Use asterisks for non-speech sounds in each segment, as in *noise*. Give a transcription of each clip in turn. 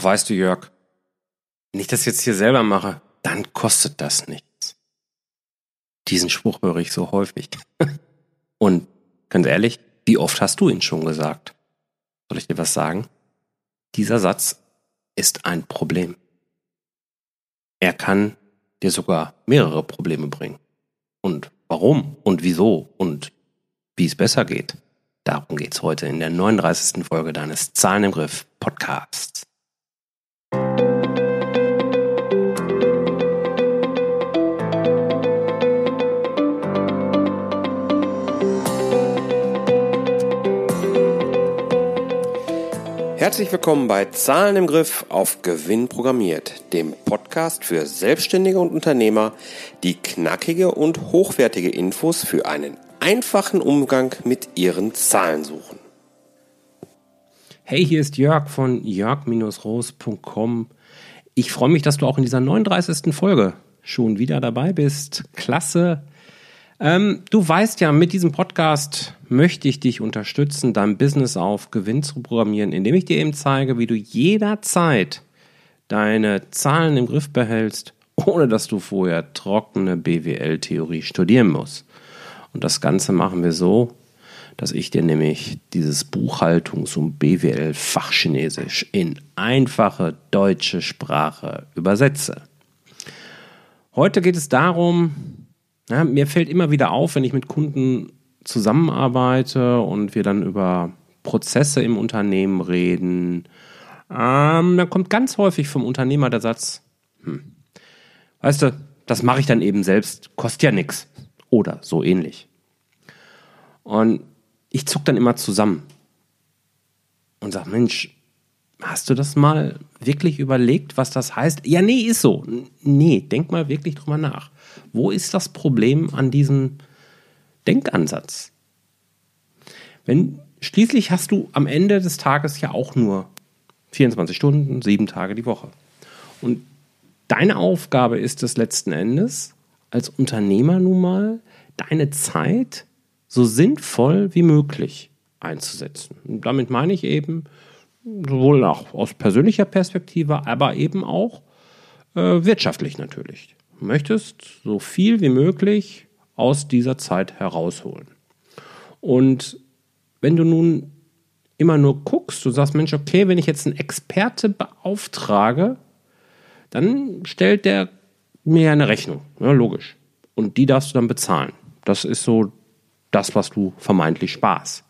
Ach, weißt du, Jörg, wenn ich das jetzt hier selber mache, dann kostet das nichts. Diesen Spruch höre ich so häufig. *laughs* Und ganz ehrlich, wie oft hast du ihn schon gesagt? Soll ich dir was sagen? Dieser Satz ist ein Problem. Er kann dir sogar mehrere Probleme bringen. Und warum und wieso und wie es besser geht. Darum geht's heute in der 39. Folge deines Zahlen im Griff Podcasts. Herzlich willkommen bei Zahlen im Griff auf Gewinn programmiert, dem Podcast für Selbstständige und Unternehmer, die knackige und hochwertige Infos für einen einfachen Umgang mit ihren Zahlen suchen. Hey, hier ist Jörg von jörg-roos.com. Ich freue mich, dass du auch in dieser 39. Folge schon wieder dabei bist. Klasse. Ähm, du weißt ja, mit diesem Podcast möchte ich dich unterstützen, dein Business auf Gewinn zu programmieren, indem ich dir eben zeige, wie du jederzeit deine Zahlen im Griff behältst, ohne dass du vorher trockene BWL-Theorie studieren musst. Und das Ganze machen wir so, dass ich dir nämlich dieses Buchhaltungs- und BWL-Fachchinesisch in einfache deutsche Sprache übersetze. Heute geht es darum, ja, mir fällt immer wieder auf, wenn ich mit Kunden zusammenarbeite und wir dann über Prozesse im Unternehmen reden, ähm, dann kommt ganz häufig vom Unternehmer der Satz, hm, weißt du, das mache ich dann eben selbst, kostet ja nichts. Oder so ähnlich. Und ich zuck dann immer zusammen und sag, Mensch, hast du das mal wirklich überlegt, was das heißt? Ja, nee, ist so. Nee, denk mal wirklich drüber nach. Wo ist das Problem an diesem Denkansatz? Wenn schließlich hast du am Ende des Tages ja auch nur 24 Stunden, sieben Tage die Woche. Und deine Aufgabe ist es letzten Endes, als Unternehmer nun mal, deine Zeit so sinnvoll wie möglich einzusetzen. Und damit meine ich eben, sowohl auch aus persönlicher Perspektive, aber eben auch äh, wirtschaftlich natürlich möchtest so viel wie beauftragt aus dieser Zeit herausholen. Und wenn du nun immer nur guckst, du sagst, Mensch, okay, wenn ich jetzt einen Experte beauftrage, dann stellt der mir eine Rechnung, ja, logisch. Und die darfst du dann bezahlen. Das ist so das, was du vermeintlich sparst.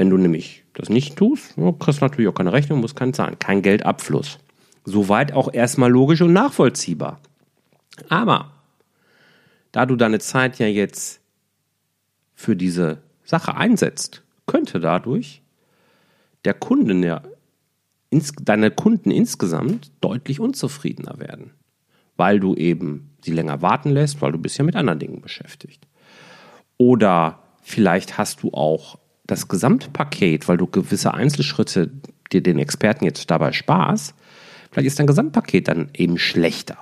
Wenn du nämlich das nicht tust, kriegst du natürlich auch keine Rechnung, musst keinen zahlen. Kein Geldabfluss. Soweit auch erstmal logisch und nachvollziehbar. Aber da du deine Zeit ja jetzt für diese Sache einsetzt, könnte dadurch der Kunden ja, deine Kunden insgesamt deutlich unzufriedener werden, weil du eben sie länger warten lässt, weil du bist ja mit anderen Dingen beschäftigt. Oder vielleicht hast du auch das Gesamtpaket, weil du gewisse Einzelschritte dir den Experten jetzt dabei sparst, vielleicht ist dein Gesamtpaket dann eben schlechter.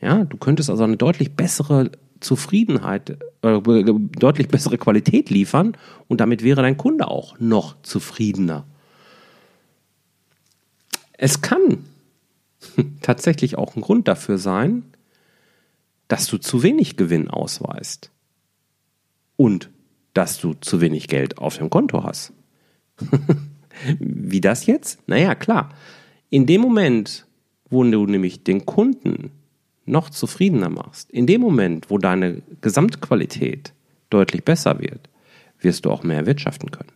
Ja, du könntest also eine deutlich bessere Zufriedenheit, äh, deutlich bessere Qualität liefern und damit wäre dein Kunde auch noch zufriedener. Es kann *laughs* tatsächlich auch ein Grund dafür sein, dass du zu wenig Gewinn ausweist und dass du zu wenig Geld auf dem Konto hast. *laughs* Wie das jetzt? Naja, klar. In dem Moment, wo du nämlich den Kunden noch zufriedener machst, in dem Moment, wo deine Gesamtqualität deutlich besser wird, wirst du auch mehr wirtschaften können.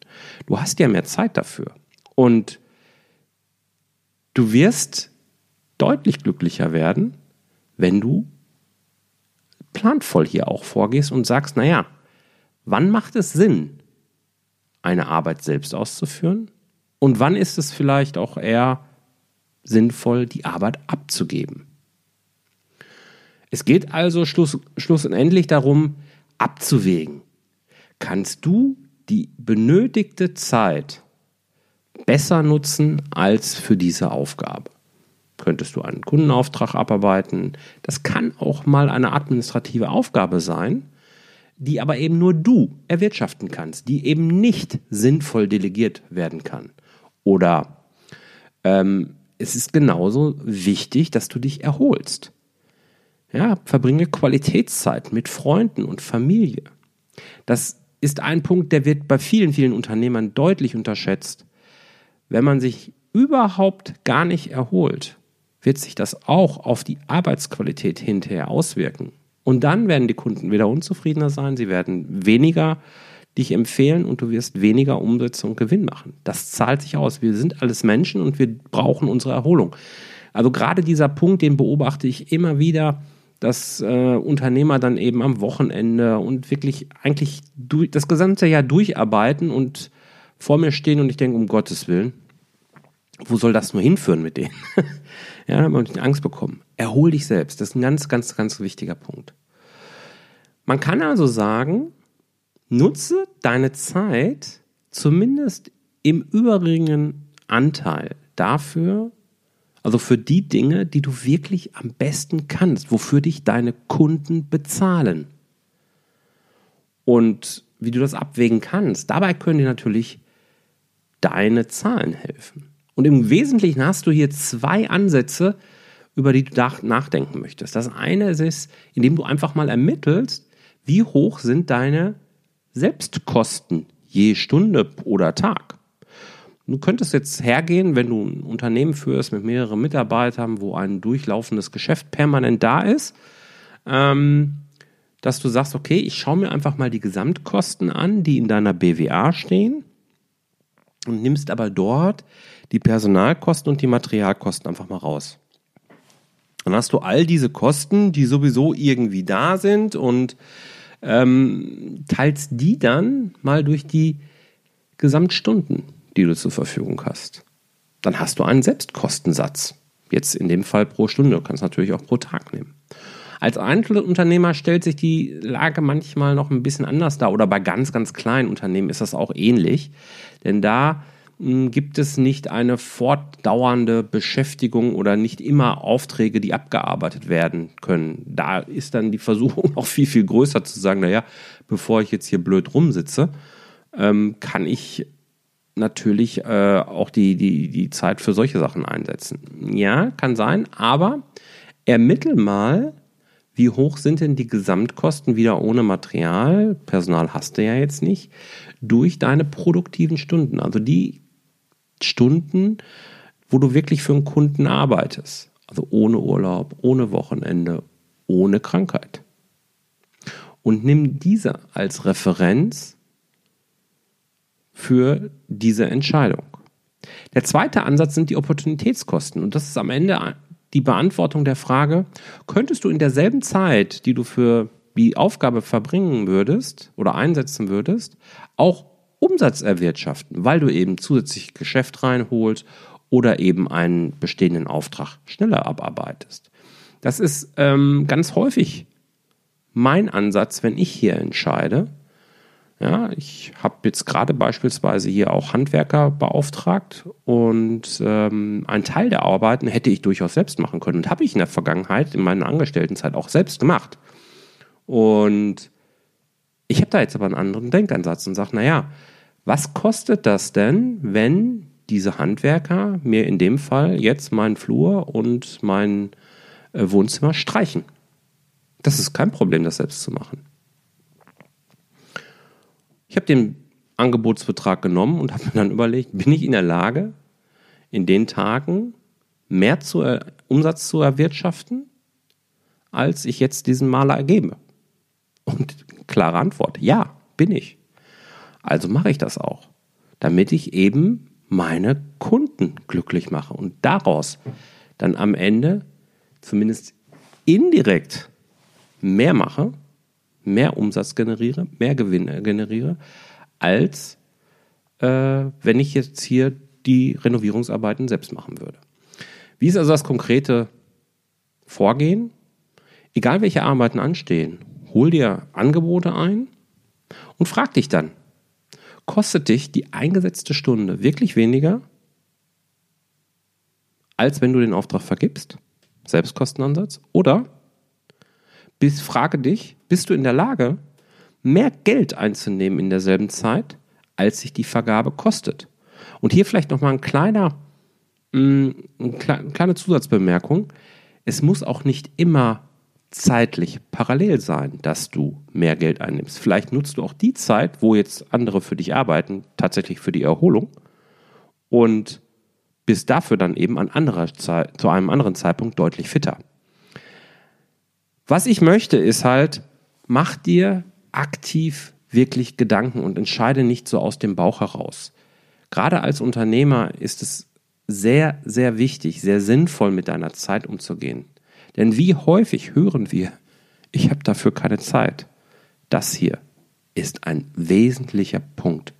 Du hast ja mehr Zeit dafür. Und du wirst deutlich glücklicher werden, wenn du planvoll hier auch vorgehst und sagst, naja, wann macht es Sinn, eine Arbeit selbst auszuführen? Und wann ist es vielleicht auch eher sinnvoll, die Arbeit abzugeben? Es geht also schluss, schlussendlich darum, abzuwägen. Kannst du die benötigte Zeit besser nutzen als für diese Aufgabe? Könntest du einen Kundenauftrag abarbeiten? Das kann auch mal eine administrative Aufgabe sein, die aber eben nur du erwirtschaften kannst, die eben nicht sinnvoll delegiert werden kann. Oder ähm, es ist genauso wichtig, dass du dich erholst. Ja, verbringe Qualitätszeit mit Freunden und Familie. Das ist ein Punkt, der wird bei vielen, vielen Unternehmern deutlich unterschätzt. Wenn man sich überhaupt gar nicht erholt, wird sich das auch auf die Arbeitsqualität hinterher auswirken. Und dann werden die Kunden wieder unzufriedener sein, sie werden weniger dich empfehlen und du wirst weniger Umsätze und Gewinn machen. Das zahlt sich aus. Wir sind alles Menschen und wir brauchen unsere Erholung. Also gerade dieser Punkt, den beobachte ich immer wieder, dass äh, Unternehmer dann eben am Wochenende und wirklich eigentlich durch, das gesamte Jahr durcharbeiten und vor mir stehen und ich denke, um Gottes Willen, wo soll das nur hinführen mit denen? *laughs* ja, dann habe ich Angst bekommen. Erhol dich selbst. Das ist ein ganz, ganz, ganz wichtiger Punkt. Man kann also sagen, nutze deine Zeit zumindest im überwiegenden Anteil dafür, also für die Dinge, die du wirklich am besten kannst, wofür dich deine Kunden bezahlen. Und wie du das abwägen kannst, dabei können dir natürlich deine Zahlen helfen. Und im Wesentlichen hast du hier zwei Ansätze, über die du nachdenken möchtest. Das eine ist, indem du einfach mal ermittelst, wie hoch sind deine Selbstkosten je Stunde oder Tag. Du könntest jetzt hergehen, wenn du ein Unternehmen führst mit mehreren Mitarbeitern, wo ein durchlaufendes Geschäft permanent da ist, ähm, dass du sagst, okay, ich schaue mir einfach mal die Gesamtkosten an, die in deiner BWA stehen und nimmst aber dort die Personalkosten und die Materialkosten einfach mal raus. Dann hast du all diese Kosten, die sowieso irgendwie da sind und ähm, teilst die dann mal durch die Gesamtstunden die du zur Verfügung hast. Dann hast du einen Selbstkostensatz. Jetzt in dem Fall pro Stunde. Du kannst natürlich auch pro Tag nehmen. Als Einzelunternehmer stellt sich die Lage manchmal noch ein bisschen anders dar. Oder bei ganz, ganz kleinen Unternehmen ist das auch ähnlich. Denn da gibt es nicht eine fortdauernde Beschäftigung oder nicht immer Aufträge, die abgearbeitet werden können. Da ist dann die Versuchung *laughs* noch viel, viel größer zu sagen, naja, bevor ich jetzt hier blöd rumsitze, ähm, kann ich natürlich äh, auch die, die, die Zeit für solche Sachen einsetzen. Ja, kann sein, aber ermittel mal, wie hoch sind denn die Gesamtkosten wieder ohne Material, Personal hast du ja jetzt nicht, durch deine produktiven Stunden, also die Stunden, wo du wirklich für einen Kunden arbeitest. Also ohne Urlaub, ohne Wochenende, ohne Krankheit. Und nimm diese als Referenz für diese Entscheidung. Der zweite Ansatz sind die Opportunitätskosten. Und das ist am Ende die Beantwortung der Frage, könntest du in derselben Zeit, die du für die Aufgabe verbringen würdest oder einsetzen würdest, auch Umsatz erwirtschaften, weil du eben zusätzlich Geschäft reinholst oder eben einen bestehenden Auftrag schneller abarbeitest. Das ist ähm, ganz häufig mein Ansatz, wenn ich hier entscheide, ja, ich habe jetzt gerade beispielsweise hier auch Handwerker beauftragt und ähm, einen Teil der Arbeiten hätte ich durchaus selbst machen können und habe ich in der Vergangenheit in meiner Angestelltenzeit auch selbst gemacht. Und ich habe da jetzt aber einen anderen Denkansatz und sage, naja, was kostet das denn, wenn diese Handwerker mir in dem Fall jetzt meinen Flur und mein äh, Wohnzimmer streichen? Das ist kein Problem, das selbst zu machen. Ich habe den Angebotsbetrag genommen und habe mir dann überlegt, bin ich in der Lage, in den Tagen mehr zu, Umsatz zu erwirtschaften, als ich jetzt diesen Maler ergebe? Und klare Antwort, ja, bin ich. Also mache ich das auch, damit ich eben meine Kunden glücklich mache und daraus dann am Ende zumindest indirekt mehr mache mehr Umsatz generiere, mehr Gewinn generiere, als äh, wenn ich jetzt hier die Renovierungsarbeiten selbst machen würde. Wie ist also das konkrete Vorgehen? Egal welche Arbeiten anstehen, hol dir Angebote ein und frag dich dann, kostet dich die eingesetzte Stunde wirklich weniger, als wenn du den Auftrag vergibst? Selbstkostenansatz? Oder bis, frage dich, bist du in der Lage, mehr Geld einzunehmen in derselben Zeit, als sich die Vergabe kostet? Und hier vielleicht nochmal ein kleiner mm, eine kleine Zusatzbemerkung. Es muss auch nicht immer zeitlich parallel sein, dass du mehr Geld einnimmst. Vielleicht nutzt du auch die Zeit, wo jetzt andere für dich arbeiten, tatsächlich für die Erholung und bist dafür dann eben an anderer Zeit, zu einem anderen Zeitpunkt deutlich fitter. Was ich möchte, ist halt, mach dir aktiv wirklich Gedanken und entscheide nicht so aus dem Bauch heraus. Gerade als Unternehmer ist es sehr, sehr wichtig, sehr sinnvoll mit deiner Zeit umzugehen. Denn wie häufig hören wir, ich habe dafür keine Zeit. Das hier ist ein wesentlicher Punkt,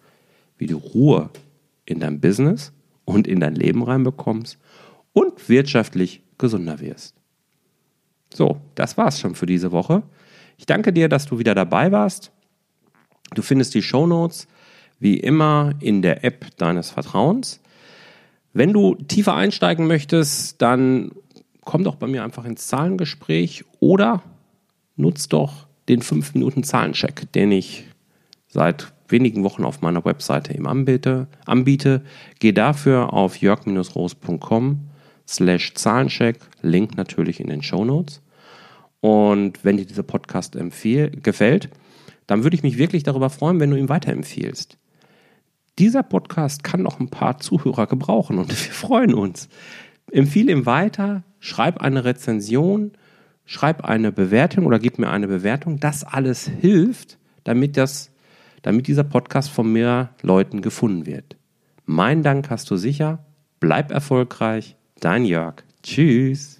wie du Ruhe in dein Business und in dein Leben reinbekommst und wirtschaftlich gesunder wirst. So, das war's schon für diese Woche. Ich danke dir, dass du wieder dabei warst. Du findest die Show Notes wie immer in der App deines Vertrauens. Wenn du tiefer einsteigen möchtest, dann komm doch bei mir einfach ins Zahlengespräch oder nutz doch den 5 Minuten Zahlencheck, den ich seit wenigen Wochen auf meiner Webseite eben anbiete. anbiete. Geh dafür auf jörg-roos.com slash Zahlencheck, Link natürlich in den Show Notes. Und wenn dir dieser Podcast empfehl, gefällt, dann würde ich mich wirklich darüber freuen, wenn du ihn weiterempfiehlst. Dieser Podcast kann noch ein paar Zuhörer gebrauchen und *laughs* wir freuen uns. Empfehle ihm weiter, schreib eine Rezension, schreib eine Bewertung oder gib mir eine Bewertung. Das alles hilft, damit, das, damit dieser Podcast von mehr Leuten gefunden wird. Mein Dank hast du sicher. Bleib erfolgreich. Dein Jörg. Tschüss.